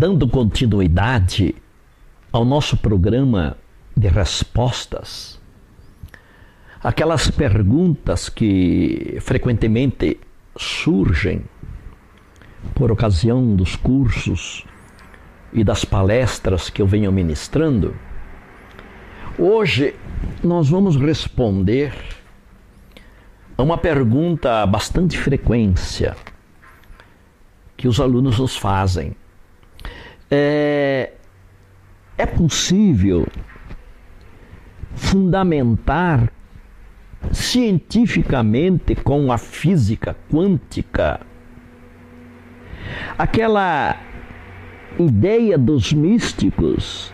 dando continuidade ao nosso programa de respostas, aquelas perguntas que frequentemente surgem por ocasião dos cursos e das palestras que eu venho ministrando, hoje nós vamos responder a uma pergunta bastante frequência que os alunos nos fazem. É, é possível fundamentar cientificamente com a física quântica aquela ideia dos místicos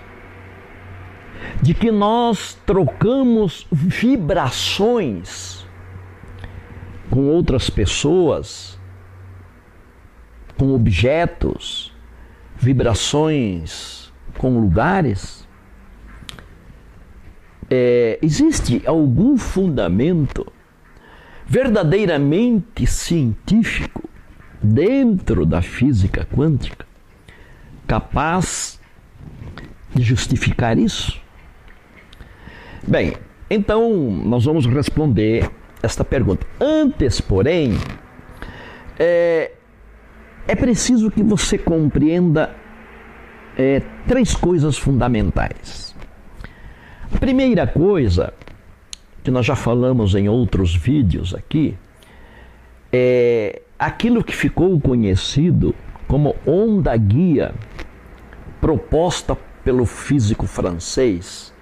de que nós trocamos vibrações com outras pessoas, com objetos, vibrações com lugares. É, existe algum fundamento verdadeiramente científico dentro da física quântica capaz de justificar isso? Bem, então nós vamos responder esta pergunta. Antes, porém, é, é preciso que você compreenda é, três coisas fundamentais. A primeira coisa, que nós já falamos em outros vídeos aqui, é aquilo que ficou conhecido como onda guia proposta pelo físico francês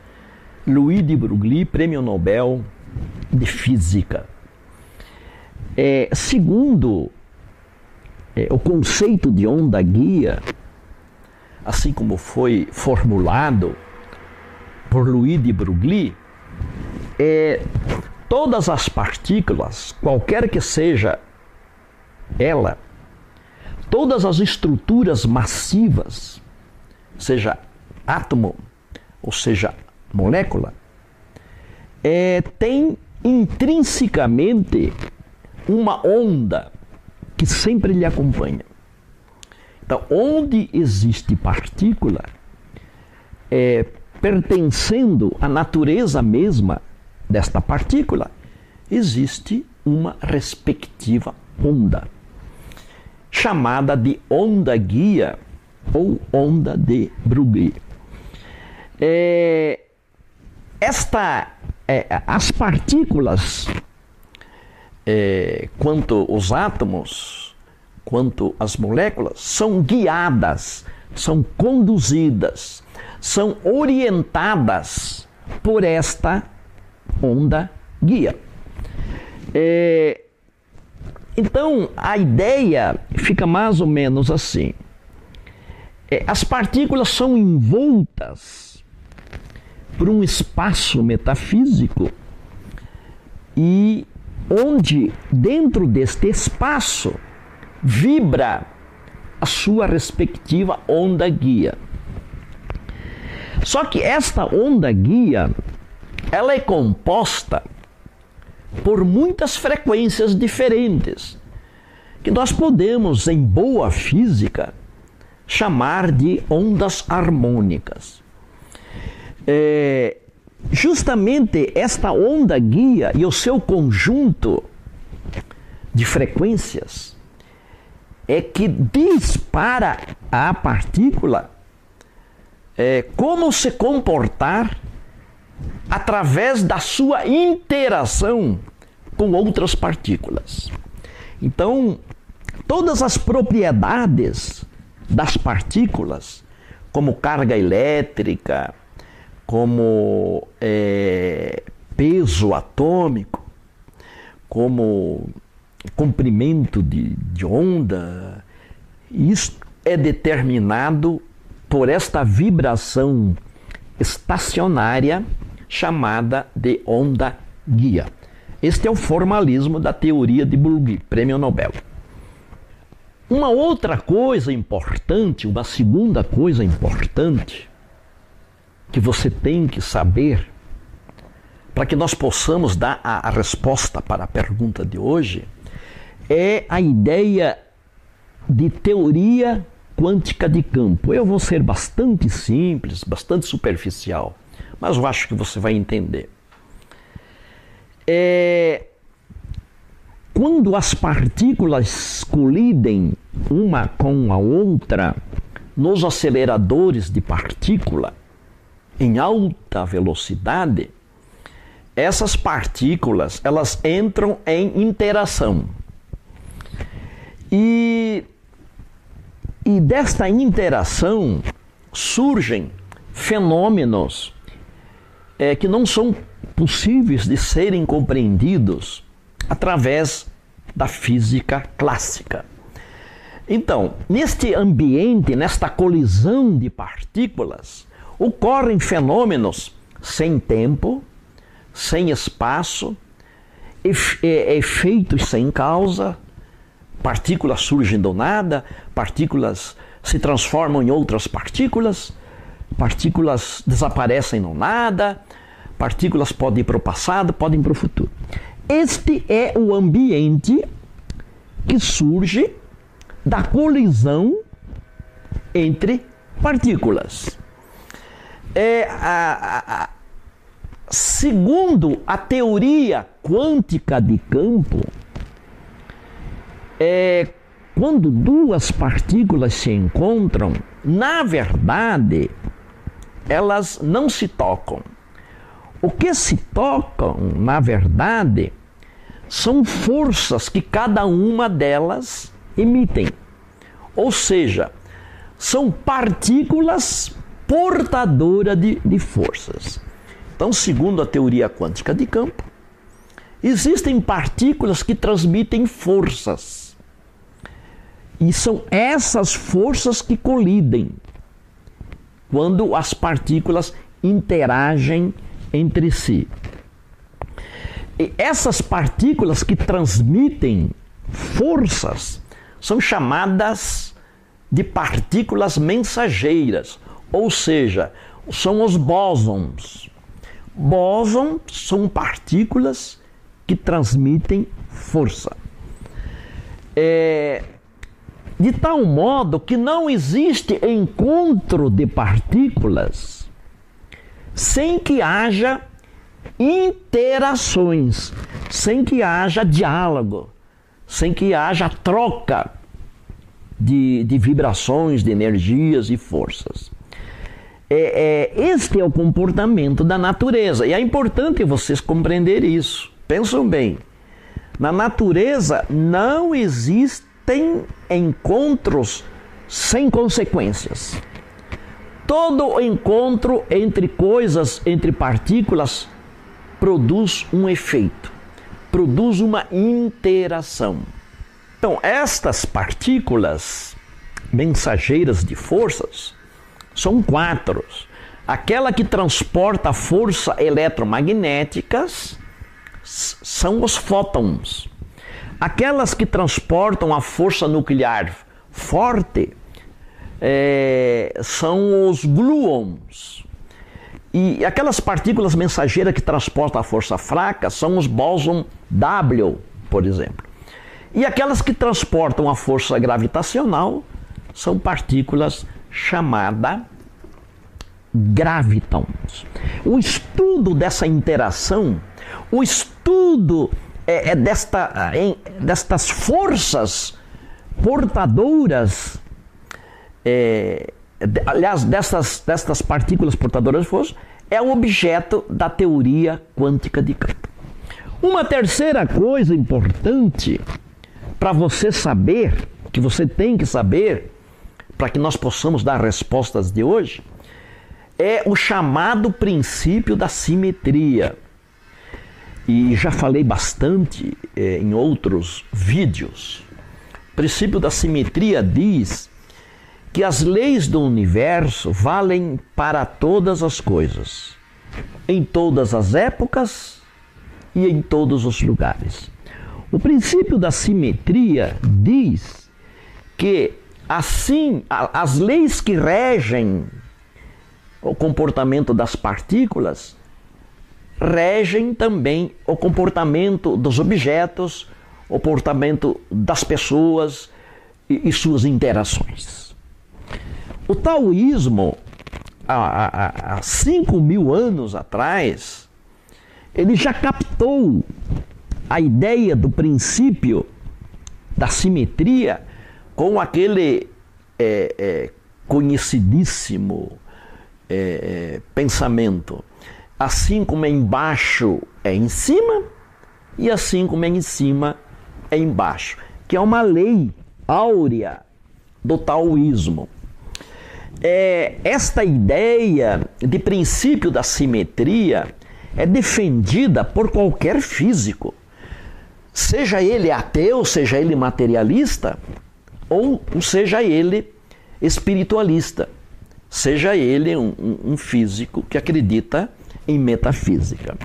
Louis de Broglie, prêmio Nobel de Física. É, segundo é, o conceito de onda guia, assim como foi formulado por Louis de Broglie, é, todas as partículas, qualquer que seja ela, todas as estruturas massivas, seja átomo, ou seja molécula, é, tem intrinsecamente uma onda que sempre lhe acompanha. Então, onde existe partícula, é, pertencendo à natureza mesma desta partícula, existe uma respectiva onda, chamada de onda guia ou onda de Broglie. É, esta, é, as partículas, é, quanto os átomos, quanto as moléculas, são guiadas, são conduzidas, são orientadas por esta onda guia. É, então, a ideia fica mais ou menos assim. É, as partículas são envoltas por um espaço metafísico e onde dentro deste espaço vibra a sua respectiva onda guia. Só que esta onda guia, ela é composta por muitas frequências diferentes, que nós podemos, em boa física, chamar de ondas harmônicas. É, justamente esta onda guia e o seu conjunto de frequências é que diz para a partícula é, como se comportar através da sua interação com outras partículas. Então, todas as propriedades das partículas, como carga elétrica, como é, peso atômico, como comprimento de, de onda, isso é determinado por esta vibração estacionária chamada de onda guia. Este é o formalismo da teoria de Broglie, prêmio Nobel. Uma outra coisa importante, uma segunda coisa importante que você tem que saber para que nós possamos dar a, resposta para a pergunta de hoje é a ideia de teoria quântica de campo. Eu vou ser bastante simples, bastante superficial, mas eu acho que você vai entender. É, quando as partículas colidem uma com a outra nos aceleradores de partícula em alta velocidade, essas partículas elas entram em interação. E, e desta interação surgem fenômenos é, que não são possíveis de serem compreendidos através da física clássica. Então, neste ambiente, nesta colisão de partículas, ocorrem fenômenos sem tempo, sem espaço, efeitos sem causa, partículas surgem do nada, partículas se transformam em outras partículas, partículas desaparecem no nada, partículas podem ir para o passado, podem ir para o futuro. Este é o ambiente que surge da colisão entre partículas. É, a, a, segundo a teoria quântica de campo, é, quando duas partículas se encontram, na verdade, elas não se tocam. O que se tocam, na verdade, são forças que cada uma delas emitem. Ou seja, são partículas portadoras de, de forças. Então, segundo a teoria quântica de campo, existem partículas que transmitem forças. E são essas forças que colidem quando as partículas interagem entre si. E essas partículas que transmitem forças são chamadas de partículas mensageiras, ou seja, são os bósons. Bósons são partículas que transmitem força. É, de tal modo que não existe encontro de partículas sem que haja interações, sem que haja diálogo, sem que haja troca de, de vibrações, de energias e forças. É, é, este é o comportamento da natureza. E é importante vocês compreender isso. Pensam bem. Na natureza não existem encontros sem consequências. Todo encontro entre coisas, entre partículas, produz um efeito, produz uma interação. Então, estas partículas mensageiras de forças são quatro. Aquela que transporta força eletromagnéticas são os fótons. Aquelas que transportam a força nuclear forte é, são os gluons. E aquelas partículas mensageiras que transportam a força fraca são os bóson W, por exemplo. E aquelas que transportam a força gravitacional são partículas chamadas gravitons. O estudo dessa interação, o estudo é, é desta, em, destas forças portadoras, é, aliás, destas, destas partículas portadoras de força, é o objeto da teoria quântica de campo. Uma terceira coisa importante para você saber, que você tem que saber, para que nós possamos dar respostas de hoje, é o chamado princípio da simetria. E já falei bastante é, em outros vídeos. O princípio da simetria diz que as leis do universo valem para todas as coisas, em todas as épocas e em todos os lugares. O princípio da simetria diz que assim as leis que regem o comportamento das partículas regem também o comportamento dos objetos, o comportamento das pessoas e, e suas interações. O taoísmo, há, há, há 5 mil anos atrás, ele já captou a ideia do princípio da simetria com aquele é, é, conhecidíssimo é, é, pensamento. Assim como é embaixo é em cima, e assim como é em cima é embaixo, que é uma lei áurea do taoísmo. É, esta ideia de princípio da simetria é defendida por qualquer físico, seja ele ateu, seja ele materialista, ou seja ele espiritualista, seja ele um, um físico que acredita em metafísica.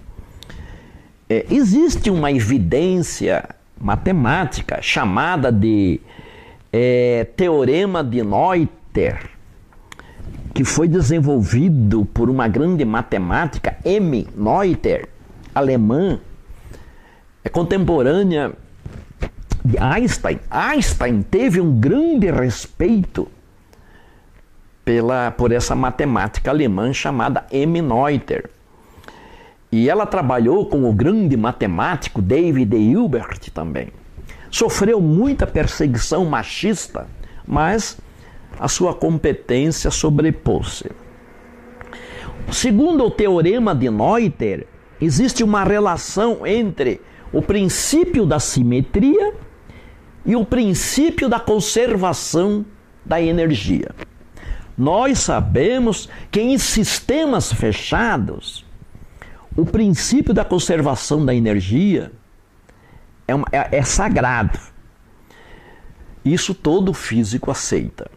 É, existe uma evidência matemática chamada de é, Teorema de Noether, que foi desenvolvido por uma grande matemática, M. Noether, alemã, é contemporânea de Einstein. Einstein teve um grande respeito pela, por essa matemática alemã chamada M. Noether. E ela trabalhou com o grande matemático David Hilbert também. Sofreu muita perseguição machista, mas a sua competência sobrepôs-se. Segundo o teorema de Noether, existe uma relação entre o princípio da simetria e o princípio da conservação da energia. Nós sabemos que em sistemas fechados, o princípio da conservação da energia é, uma, é, é sagrado. Isso todo físico aceita.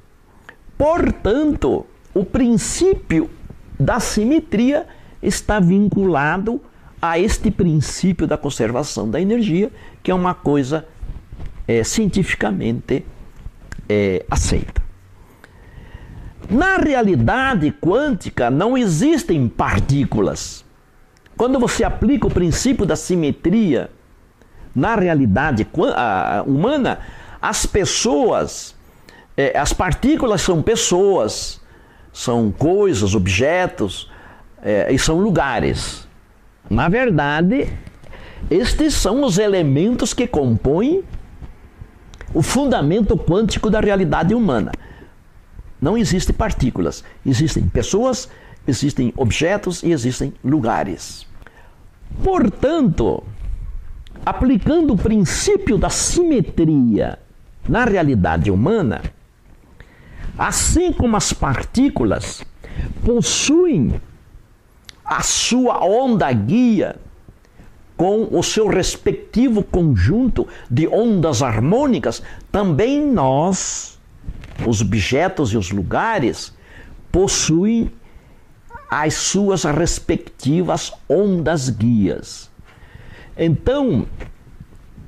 Portanto, o princípio da simetria está vinculado a este princípio da conservação da energia, que é uma coisa é, cientificamente é, aceita. Na realidade quântica não existem partículas. Quando você aplica o princípio da simetria na realidade humana, as pessoas, é, as partículas são pessoas, são coisas, objetos é, e são lugares. Na verdade, estes são os elementos que compõem o fundamento quântico da realidade humana. Não existem partículas, existem pessoas, existem objetos e existem lugares. Portanto, aplicando o princípio da simetria na realidade humana, assim como as partículas possuem a sua onda guia com o seu respectivo conjunto de ondas harmônicas, também nós, os objetos e os lugares, possuem as suas respectivas ondas guias. Então,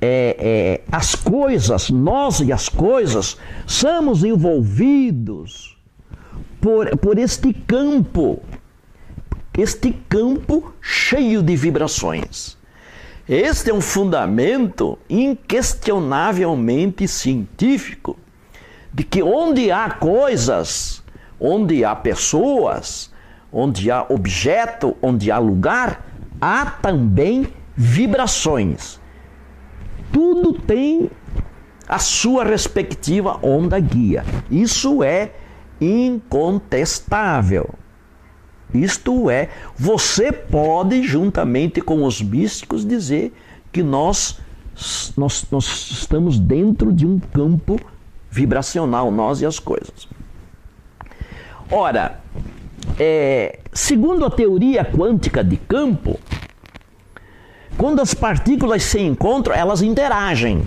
é, é, as coisas, nós e as coisas, somos envolvidos por, por este campo, este campo cheio de vibrações. Este é um fundamento inquestionavelmente científico de que onde há coisas, onde há pessoas, onde há objeto, onde há lugar, há também vibrações. Tudo tem a sua respectiva onda guia. Isso é incontestável. Isto é, você pode, juntamente com os místicos, dizer que nós, nós, nós estamos dentro de um campo vibracional, nós e as coisas. Ora, é, segundo a teoria quântica de campo, quando as partículas se encontram, elas interagem.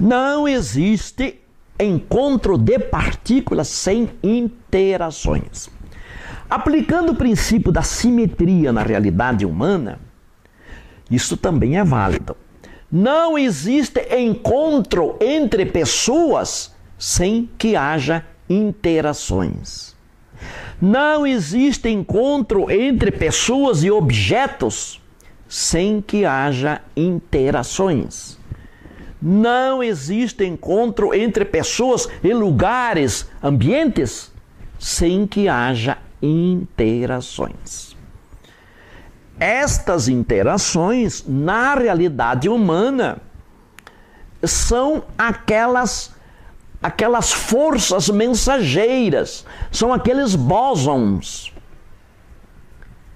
Não existe encontro de partículas sem interações. Aplicando o princípio da simetria na realidade humana, isso também é válido. Não existe encontro entre pessoas sem que haja interações. Não existe encontro entre pessoas e objetos sem que haja interações. Não existe encontro entre pessoas e lugares, ambientes, sem que haja interações. Estas interações, na realidade humana, são aquelas aquelas forças mensageiras, são aqueles bósons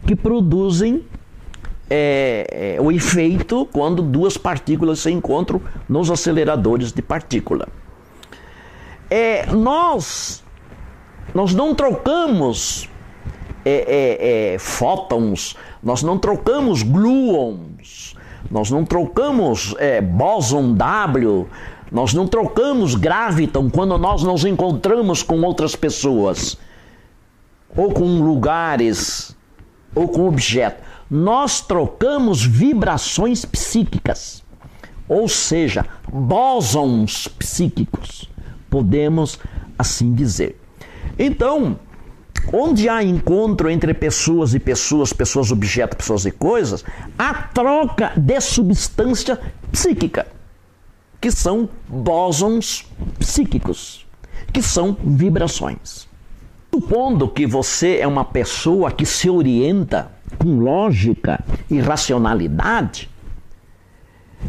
que produzem é, é, o efeito quando duas partículas se encontram nos aceleradores de partícula. É, nós, nós não trocamos é, é, é, fótons, nós não trocamos gluons, nós não trocamos é, bóson W, nós não trocamos graviton quando nós nos encontramos com outras pessoas, ou com lugares, ou com objetos nós trocamos vibrações psíquicas, ou seja, bósons psíquicos, podemos assim dizer. Então, onde há encontro entre pessoas e pessoas, pessoas, objetos, pessoas e coisas, há troca de substância psíquica, que são bósons psíquicos, que são vibrações. Supondo que você é uma pessoa que se orienta com lógica e racionalidade,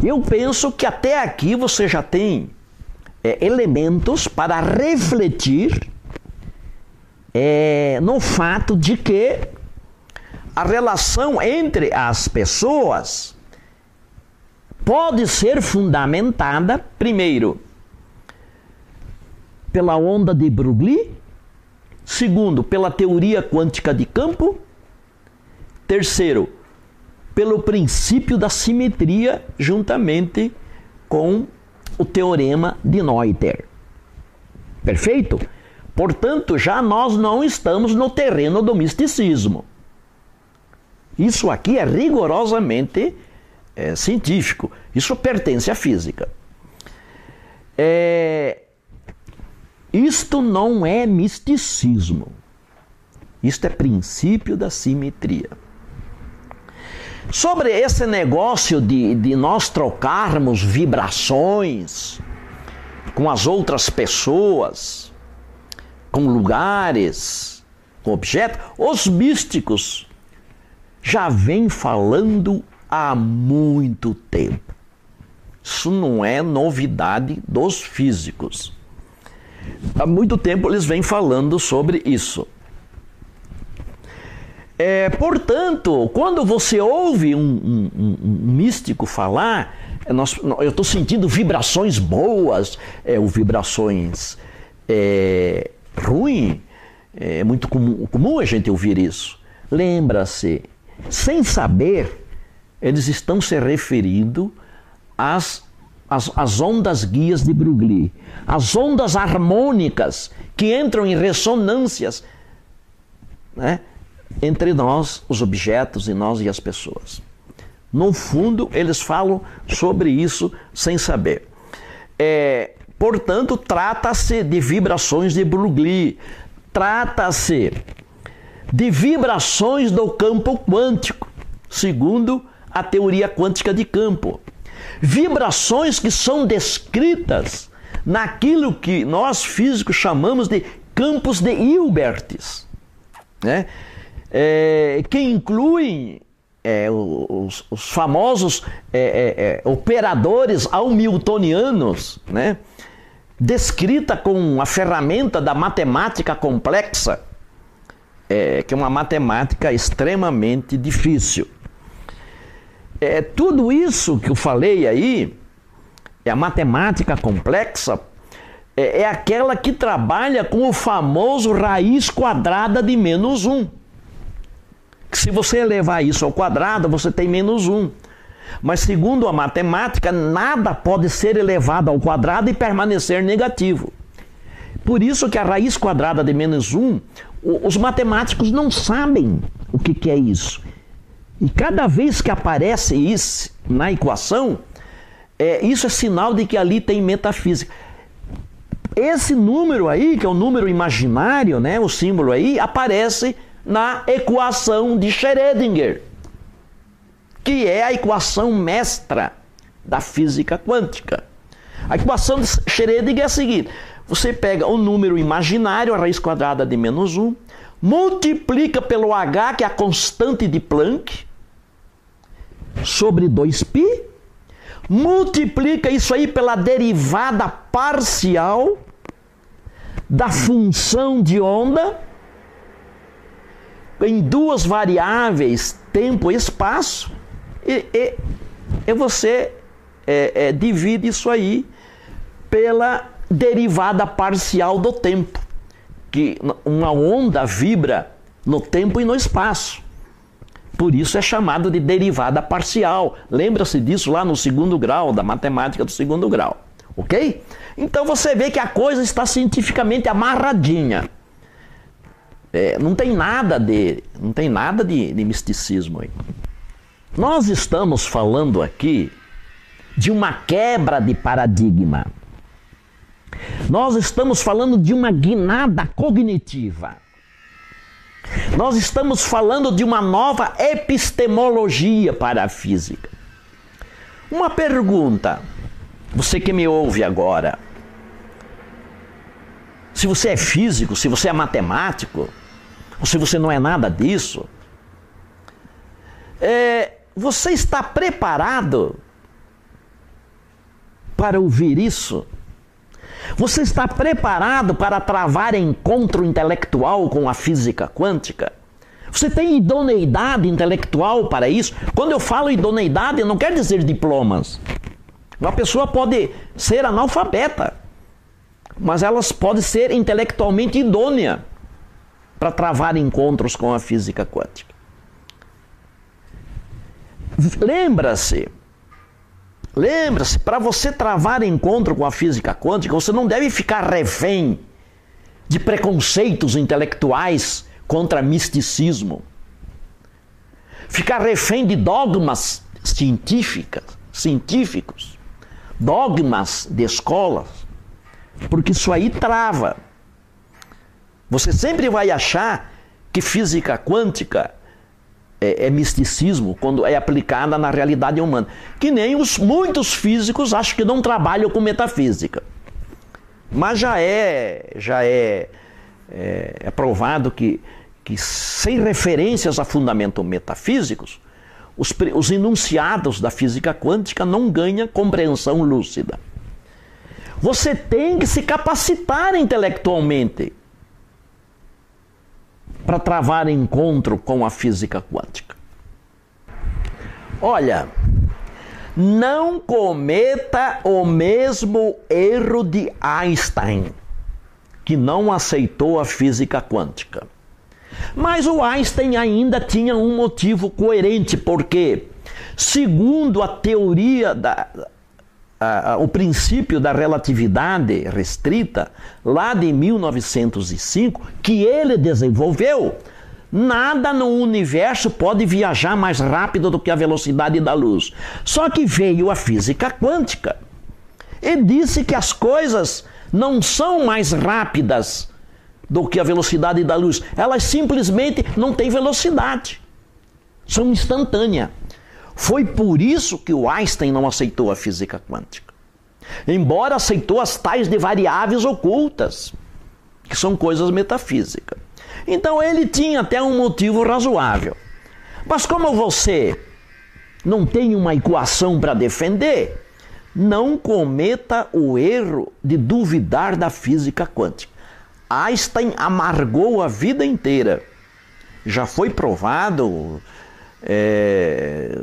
eu penso que até aqui você já tem é, elementos para refletir é, no fato de que a relação entre as pessoas pode ser fundamentada, primeiro, pela onda de Broglie, segundo, pela teoria quântica de campo Terceiro, pelo princípio da simetria, juntamente com o teorema de Noether. Perfeito? Portanto, já nós não estamos no terreno do misticismo. Isso aqui é rigorosamente é, científico. Isso pertence à física. É, isto não é misticismo. Isto é princípio da simetria. Sobre esse negócio de, de nós trocarmos vibrações com as outras pessoas, com lugares, com objetos, os místicos já vêm falando há muito tempo. Isso não é novidade dos físicos. Há muito tempo eles vêm falando sobre isso. É, portanto, quando você ouve um, um, um, místico falar, é, nós, eu estou sentindo vibrações boas, é, ou vibrações é, ruins, é muito comum, comum a gente ouvir isso. Lembra-se, sem saber, eles estão se referindo às, às, às ondas guias de Broglie, as ondas harmônicas que entram em ressonâncias. Né? entre nós, os objetos, e nós e as pessoas. No fundo, eles falam sobre isso sem saber. É, portanto, trata-se de vibrações de Broglie, trata-se de vibrações do campo quântico, segundo a teoria quântica de campo. Vibrações que são descritas naquilo que nós físicos chamamos de campos de Hilberts. Né? é, que incluem é, os, os, famosos é, é, é, operadores hamiltonianos, né? Descrita com a ferramenta da matemática complexa, é, que é uma matemática extremamente difícil. É, tudo isso que eu falei aí, é a matemática complexa, é, é aquela que trabalha com o famoso raiz quadrada de menos um se você elevar isso ao quadrado, você tem menos um. Mas segundo a matemática, nada pode ser elevado ao quadrado e permanecer negativo. Por isso que a raiz quadrada de menos um, os matemáticos não sabem o que, que é isso. E cada vez que aparece isso na equação, é, isso é sinal de que ali tem metafísica. Esse número aí, que é o número imaginário, né, o símbolo aí, aparece na equação de Schrödinger, que é a equação mestra da física quântica. A equação de Schrödinger é a seguinte: você pega o número imaginário, a raiz quadrada de menos 1, multiplica pelo h, que é a constante de Planck, sobre 2π, multiplica isso aí pela derivada parcial da função de onda em duas variáveis, tempo e espaço, e, e, e você é, é, divide isso aí pela derivada parcial do tempo, que uma onda vibra no tempo e no espaço. Por isso é chamado de derivada parcial. Lembra-se disso lá no segundo grau, da matemática do segundo grau. Ok? Então você vê que a coisa está cientificamente amarradinha. É, não tem nada de, não tem nada de, de misticismo aí. Nós estamos falando aqui de uma quebra de paradigma. Nós estamos falando de uma guinada cognitiva. Nós estamos falando de uma nova epistemologia para a física. Uma pergunta, você que me ouve agora. Se você é físico, se você é matemático, ou se você não é nada disso, é, você está preparado para ouvir isso? Você está preparado para travar encontro intelectual com a física quântica? Você tem idoneidade intelectual para isso? Quando eu falo idoneidade, não quer dizer diplomas. Uma pessoa pode ser analfabeta, mas elas pode ser intelectualmente idônea para travar encontros com a física quântica. Lembra-se Lembra-se, para você travar encontro com a física quântica, você não deve ficar refém de preconceitos intelectuais contra misticismo. Ficar refém de dogmas científicas, científicos, dogmas de escolas, porque isso aí trava. Você sempre vai achar que física quântica é, é, misticismo quando é aplicada na realidade humana. Que nem os muitos físicos acham que não trabalham com metafísica. Mas já é, já é, é, é provado que, que sem referências a fundamentos metafísicos, os, os enunciados da física quântica não ganham compreensão lúcida. Você tem que se capacitar intelectualmente para travar encontro com a física quântica. Olha, não cometa o mesmo erro de Einstein, que não aceitou a física quântica. Mas o Einstein ainda tinha um motivo coerente, porque, segundo a teoria da, o princípio da relatividade restrita, lá de 1905, que ele desenvolveu, nada no universo pode viajar mais rápido do que a velocidade da luz. Só que veio a física quântica e disse que as coisas não são mais rápidas do que a velocidade da luz, elas simplesmente não têm velocidade, são instantâneas. Foi por isso que o Einstein não aceitou a física quântica. Embora aceitou as tais de variáveis ocultas, que são coisas metafísicas. Então ele tinha até um motivo razoável. Mas como você não tem uma equação para defender, não cometa o erro de duvidar da física quântica. Einstein amargou a vida inteira. Já foi provado é,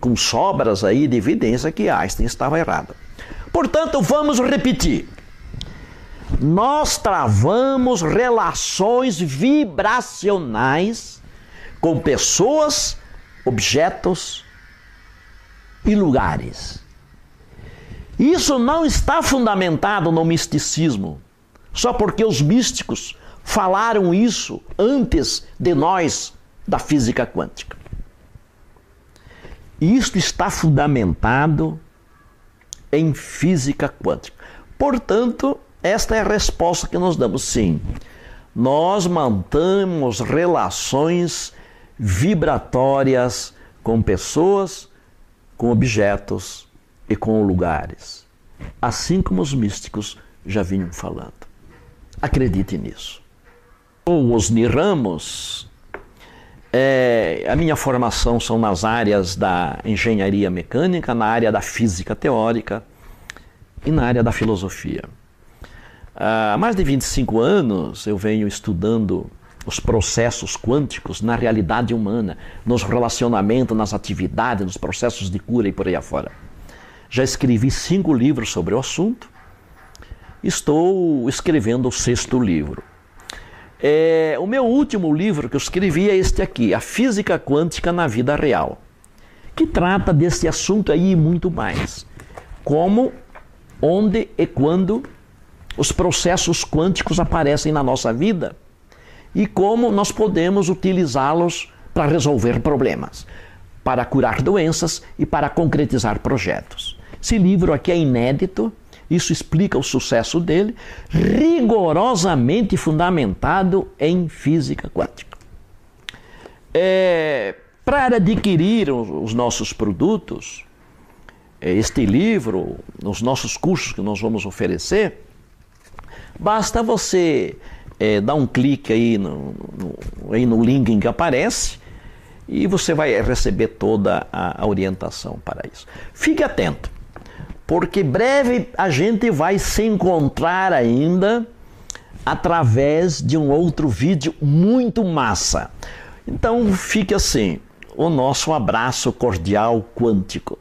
com sobras aí de evidência que Einstein estava errado. Portanto, vamos repetir. Nós travamos relações vibracionais com pessoas, objetos e lugares. Isso não está fundamentado no misticismo, só porque os místicos falaram isso antes de nós da física quântica. Isto está fundamentado em física quântica. Portanto, esta é a resposta que nós damos sim. Nós mantemos relações vibratórias com pessoas, com objetos e com lugares. assim como os místicos já vinham falando. Acredite nisso. Sou Osni Ramos. É, a minha formação são nas áreas da engenharia mecânica, na área da física teórica e na área da filosofia. Há mais de 25 anos eu venho estudando os processos quânticos na realidade humana, nos relacionamentos, nas atividades, nos processos de cura e por aí afora. Já escrevi cinco livros sobre o assunto. Estou escrevendo o sexto livro. É, o meu último livro que eu escrevi é este aqui, A Física Quântica na Vida Real, que trata desse assunto aí e muito mais. Como, onde e quando os processos quânticos aparecem na nossa vida e como nós podemos utilizá-los para resolver problemas, para curar doenças e para concretizar projetos. Esse livro aqui é inédito, isso explica o sucesso dele, rigorosamente fundamentado em física quântica. É, para adquirir os nossos produtos, é, este livro, os nossos cursos que nós vamos oferecer, basta você é, dar um clique aí no, no, aí no link que aparece e você vai receber toda a orientação para isso. Fique atento, porque breve a gente vai se encontrar ainda através de um outro vídeo muito massa. Então fique assim, o nosso abraço cordial quântico.